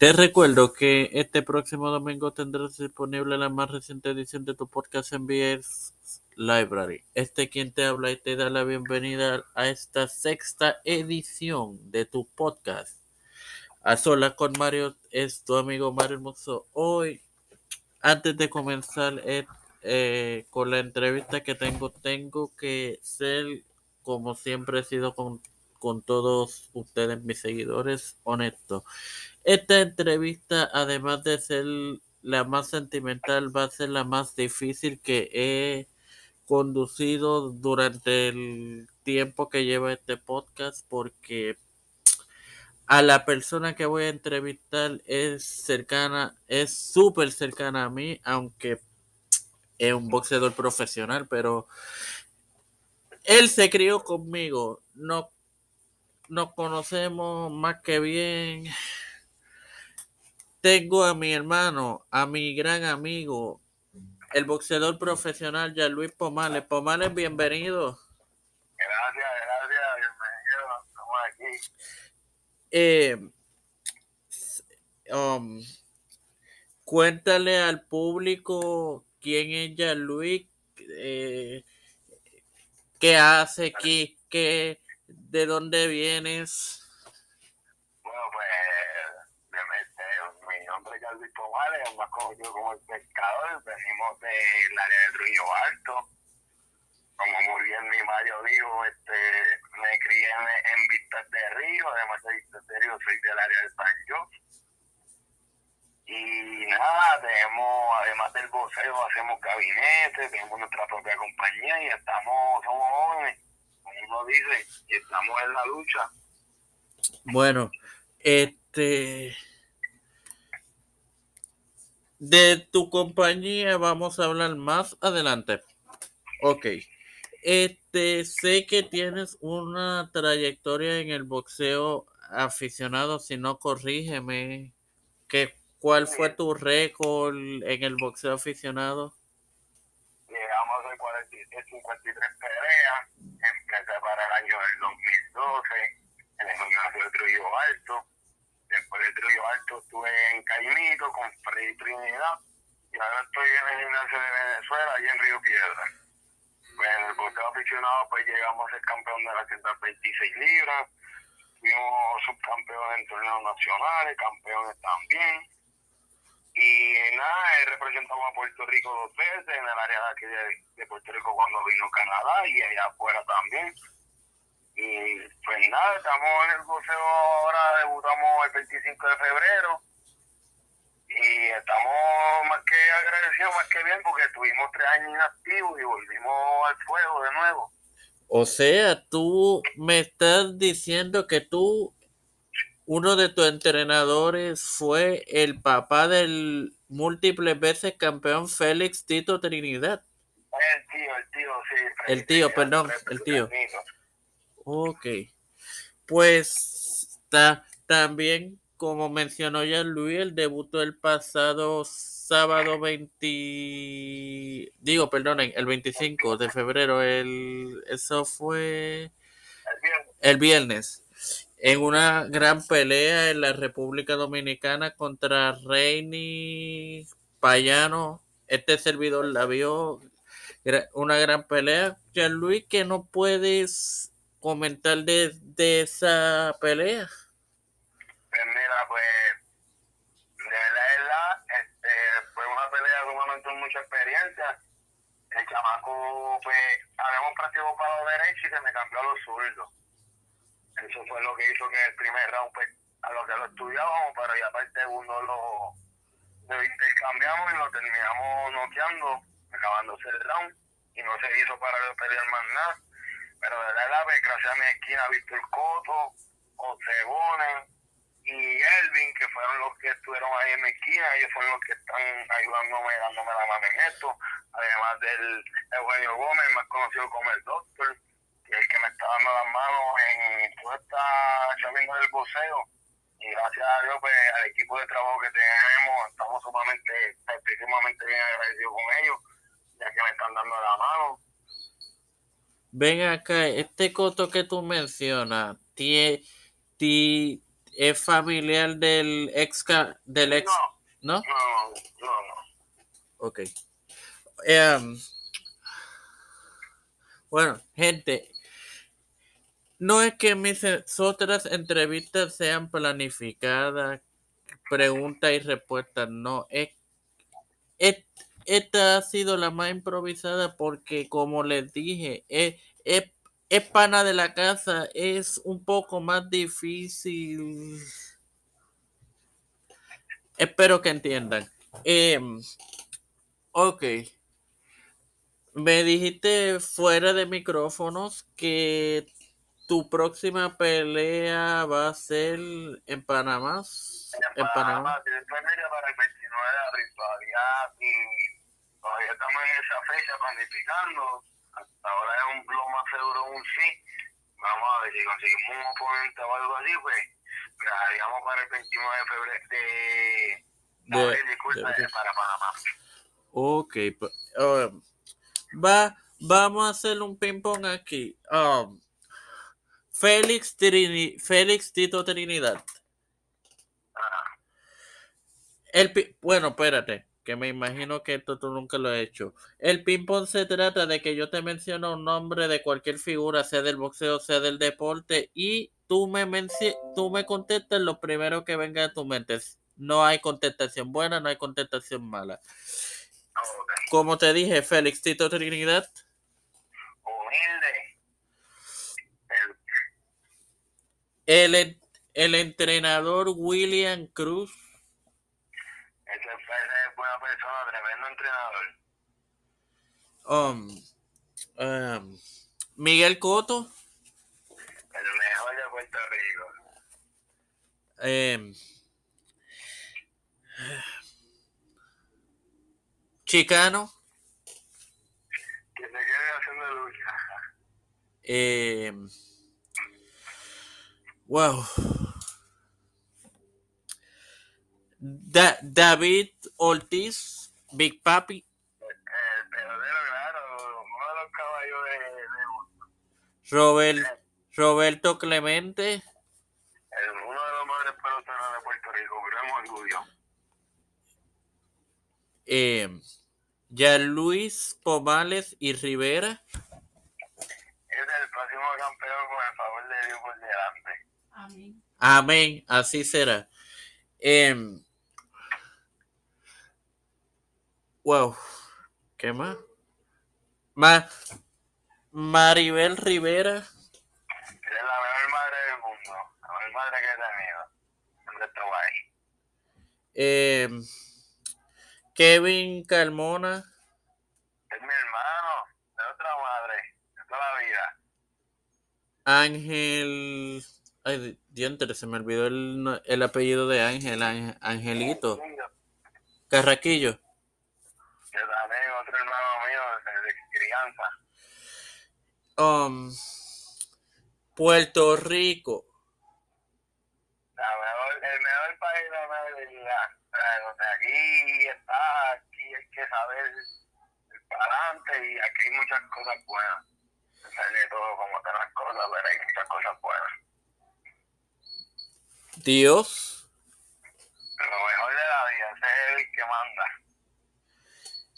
Te recuerdo que este próximo domingo tendrás disponible la más reciente edición de tu podcast MBS Library. Este quien te habla y te da la bienvenida a esta sexta edición de tu podcast. A sola con Mario es tu amigo Mario Hermoso. Hoy, antes de comenzar eh, eh, con la entrevista que tengo, tengo que ser, como siempre he sido con, con todos ustedes, mis seguidores, honesto. Esta entrevista, además de ser la más sentimental, va a ser la más difícil que he conducido durante el tiempo que lleva este podcast porque a la persona que voy a entrevistar es cercana, es súper cercana a mí, aunque es un boxeador profesional, pero él se crió conmigo, no nos conocemos más que bien tengo a mi hermano, a mi gran amigo, el boxeador profesional ya Luis Pomales. Pomales, bienvenido. Gracias, gracias, bienvenido. Estamos aquí. Eh, um, cuéntale al público quién es ya Luis, eh, qué hace, qué, qué, de dónde vienes. Pomales, más conocido como el pescador, venimos del área de Trujillo Alto. Como muy bien mi Mario dijo, este, me crié en, Vistas de Río, además de Vistas de Río soy del área de San José. Y nada, tenemos, además del voceo, hacemos gabinete, tenemos nuestra propia compañía y estamos, somos jóvenes, como uno dice, y estamos en la lucha. Bueno, este de tu compañía vamos a hablar más adelante. Ok. Este, sé que tienes una trayectoria en el boxeo aficionado, si no corrígeme. ¿qué, ¿Cuál fue tu récord en el boxeo aficionado? Llegamos a 53 peleas, empecé para el año del 2012 en el gimnasio de Alto De Trujillo Alto estuve en Caimito con Freddy Trinidad y ahora estoy en el gimnasio de Venezuela y en Río Piedra. Pues en el boxeo aficionado pues llegamos a ser campeón de las 126 libras, fuimos subcampeones en torneos nacionales, campeones también. Y nada, he representado a Puerto Rico dos veces en el área de aquí de, Puerto Rico cuando vino Canadá y allá afuera también. Y pues nada, estamos en el boxeo ahora, debutamos el 25 de febrero y estamos más que agradecidos, más que bien, porque estuvimos tres años inactivos y volvimos al fuego de nuevo. O sea, tú me estás diciendo que tú, uno de tus entrenadores fue el papá del múltiples veces campeón Félix Tito Trinidad. El tío, el tío, sí. El tío, perdón, el tío. Ok. Pues también, como mencionó ya Luis, el debutó el pasado sábado 20, digo, perdonen, el 25 de febrero, el, eso fue el viernes, en una gran pelea en la República Dominicana contra Reini Payano. Este servidor la vio, una gran pelea. Luis, que no puedes comentar de, de esa pelea? Pues mira, pues de verdad, este, fue una pelea sumamente con mucha experiencia. El chamaco, pues, habíamos practicado para los derechos y se me cambió a los zurdos. Eso fue lo que hizo que el primer round, pues, a lo que lo estudiábamos, pero ya para el segundo lo, lo intercambiamos y lo terminamos noqueando, acabándose el round, y no se hizo para pelear más nada pero de verdad, gracias a mi esquina, Víctor Coto, Bones y Elvin, que fueron los que estuvieron ahí en mi esquina, ellos fueron los que están ayudándome, dándome la mano en esto, además del Eugenio Gómez, más conocido como el Doctor, que es el que me está dando las manos en toda esta del boxeo. Y gracias a Dios, pues, al equipo de trabajo que tenemos, estamos sumamente, sumamente bien agradecidos con ellos, ya que me están dando la mano Ven acá, este coto que tú mencionas, tie, es familiar del ex del ex No, ¿no? no, no, no. Ok. Em, bueno, gente, no es que mis otras entrevistas sean planificadas, preguntas y respuestas, no. Es, es- esta ha sido la más improvisada porque, como les dije, es, es, es pana de la casa, es un poco más difícil. Espero que entiendan. Em, ok. Me dijiste fuera de micrófonos que tu próxima pelea va a ser en Panamá. En Panamá. Y después viene para el 29 de abril todavía y todavía estamos en esa fecha planificando. Hasta ahora es un lo más seguro un sí. Vamos a ver si conseguimos un oponente o algo así, pues viajaríamos para el 29 de febrero de, de, disculpa, de- para Panamá. Ok. pues, um, va, vamos a hacer un ping-pong aquí. Um, Félix, Trini- Félix Tito Trinidad. Ajá. El bueno, espérate, que me imagino que esto tú nunca lo has hecho. El ping-pong se trata de que yo te menciono un nombre de cualquier figura, sea del boxeo, sea del deporte, y tú me, menci- tú me contestas lo primero que venga a tu mente. No hay contestación buena, no hay contestación mala. Como te dije, Félix Tito Trinidad, Humilde. El, el entrenador William Cruz, ese, es buena persona, tremendo entrenador. um, um, Miguel Coto, El mejor de Puerto Rico. em, Chicano, Que se quede haciendo lucha. Eh, wow. Da- David Ortiz, Big Papi, El pelotero, claro, uno de los caballos de, de Robert, Roberto Clemente, el- uno de los mejores peloteros de Puerto Rico, gran orgullo. eh, Luis Pomales y Rivera. Es el próximo campeón con el favor de Dios por delante. Amén. Amén, así será. Em, wow, ¿qué más? Ma- Maribel Rivera. Es la mejor madre del mundo, la mejor madre que he tenido. Siempre está guay. em, Kevin Carmona. Es mi hermano, de otra madre, de toda la vida. Ángel. Ay, di- diantre, se me olvidó el, el apellido de Ángel, Ángel- Angelito. Carraquillo. Que también otro hermano mío desde crianza. Um, Puerto Rico. La mejor, el mejor país de América. O sea, aquí está, aquí hay que saber el para adelante y aquí hay muchas cosas buenas. Sale todo como están las cosas, pero hay muchas cosas buenas. Dios. Lo mejor de la vida, ese es el que manda.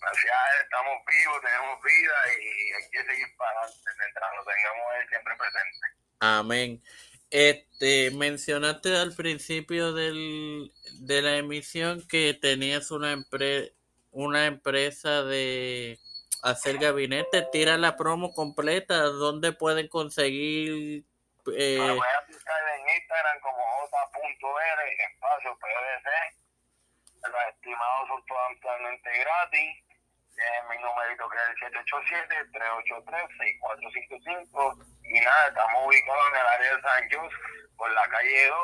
Gracias a él estamos vivos, tenemos vida y hay que seguir para adelante mientras lo tengamos él siempre presente. Amén. Este, mencionaste al principio del, de la emisión que tenías una, empre- una empresa de hacer gabinete. Tira la promo completa. ¿Dónde pueden conseguir? eh, Me voy a buscar en Instagram como j.r espacio PVC. Los estimados son totalmente gratis. Tienen mi numerito que es el 787-383-6455. Y nada, estamos ubicados en el área de San Jus, por la calle 2,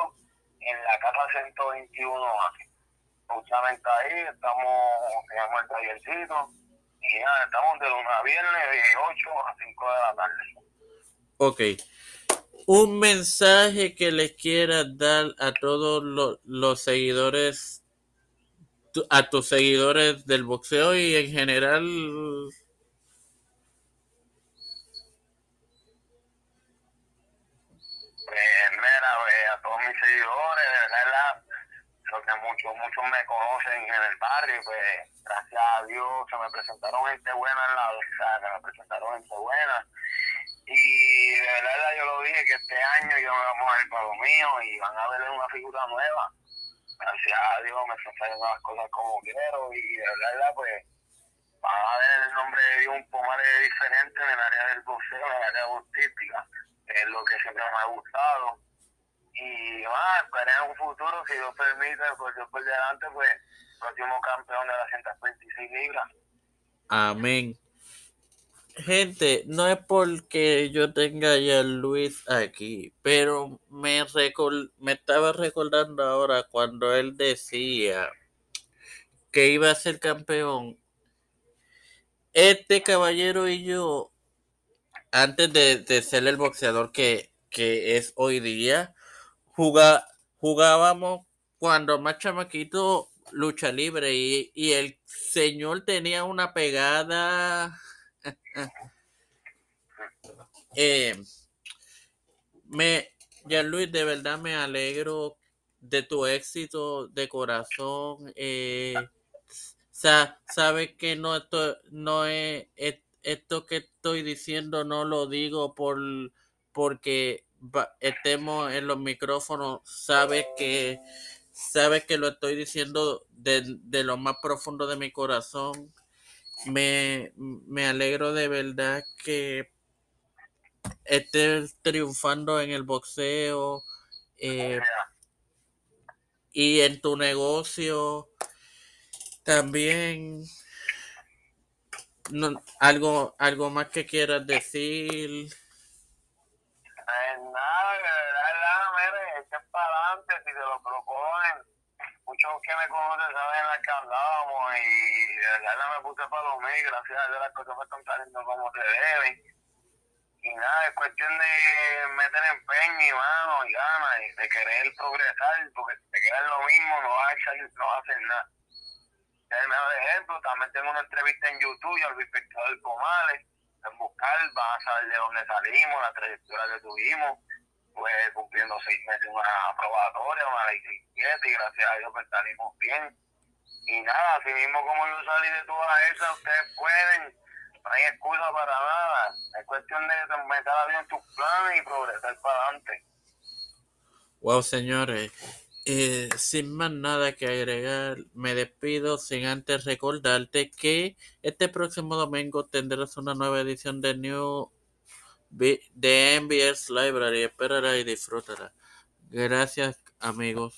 en la casa 121A. Justamente ahí estamos, tenemos el tallercito. Y nada, estamos de lunes a viernes de 8 a 5 de la tarde. Ok. Un mensaje que les quieras dar a todos lo- los seguidores, a tus seguidores del boxeo y en general. Pues mira, pues, a todos mis seguidores, porque muchos, muchos me conocen en el barrio, pues gracias a Dios se me presentaron gente buena en la, sea, se me presentaron gente buena. Y de verdad yo lo dije que este año yo me voy a poner para lo mío y van a ver una figura nueva. Gracias a Dios me saliendo las cosas como quiero y de verdad pues van a ver el nombre de un poco diferente en el área del boxeo, en el área boxística, que es lo que siempre me ha gustado y más, esperé en un futuro, si Dios permite, pues Dios por delante, pues próximo campeón de las 126 libras. Amén. Gente, no es porque yo tenga ya Luis aquí, pero me, me estaba recordando ahora cuando él decía que iba a ser campeón. Este caballero y yo, antes de, de ser el boxeador que, que es hoy día, jugábamos cuando más chamaquito lucha libre y, el señor tenía una pegada. Eh, me, Luis, de verdad me alegro de tu éxito de corazón. Eh, sabe que no esto, no es, esto que estoy diciendo no lo digo por porque estemos en los micrófonos, sabes que sabes que lo estoy diciendo de, lo más profundo de mi corazón. Me, alegro de verdad que estés triunfando en el boxeo eh, y en tu negocio también. No, algo, algo más que quieras decir. Pues nada, de verdad, mire, echen para adelante si se lo. Muchos que me conocen saben la que hablábamos y de verdad me puse para lo mío gracias a Dios las cosas me están saliendo como se deben. Y nada, es cuestión de meter empeño y mano y ganas y de querer progresar, porque si te quedas lo mismo no vas a, no vas a hacer nada. El mejor ejemplo, también tengo una entrevista en YouTube, yo al respecto del Pomales en buscar, van a saber de dónde salimos, la trayectoria que tuvimos, pues cumpliendo seis meses una probatoria, una ley 67, y gracias a Dios pues salimos bien. Y nada, así mismo como yo salí de todas esas, ustedes pueden, no hay excusa para nada, es cuestión de meter a bien tus planes y progresar para adelante. Wow, señores, eh, sin más nada que agregar, me despido sin antes recordarte que este próximo domingo tendrás una nueva edición de New de MBS Library. Espérala y disfrútala. Gracias, amigos.